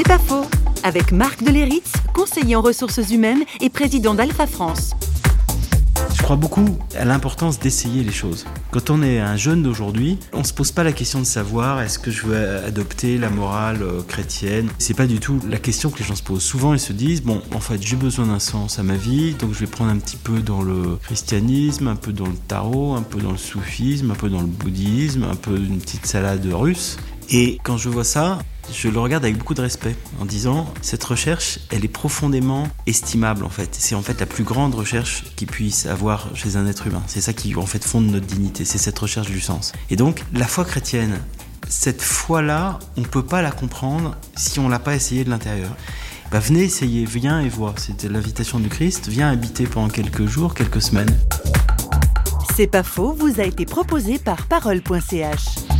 C'est pas faux avec Marc Deléritz, conseiller en ressources humaines et président d'Alpha France. Je crois beaucoup à l'importance d'essayer les choses. Quand on est un jeune d'aujourd'hui, on se pose pas la question de savoir est-ce que je veux adopter la morale euh, chrétienne? C'est pas du tout la question que les gens se posent. Souvent, ils se disent bon, en fait, j'ai besoin d'un sens à ma vie, donc je vais prendre un petit peu dans le christianisme, un peu dans le tarot, un peu dans le soufisme, un peu dans le bouddhisme, un peu une petite salade russe. Et quand je vois ça, je le regarde avec beaucoup de respect en disant cette recherche, elle est profondément estimable en fait. C'est en fait la plus grande recherche qu'il puisse avoir chez un être humain. C'est ça qui en fait fonde notre dignité, c'est cette recherche du sens. Et donc la foi chrétienne, cette foi-là, on ne peut pas la comprendre si on l'a pas essayé de l'intérieur. Bah, venez essayer, viens et vois. C'était l'invitation du Christ. Viens habiter pendant quelques jours, quelques semaines. C'est pas faux, vous a été proposé par parole.ch.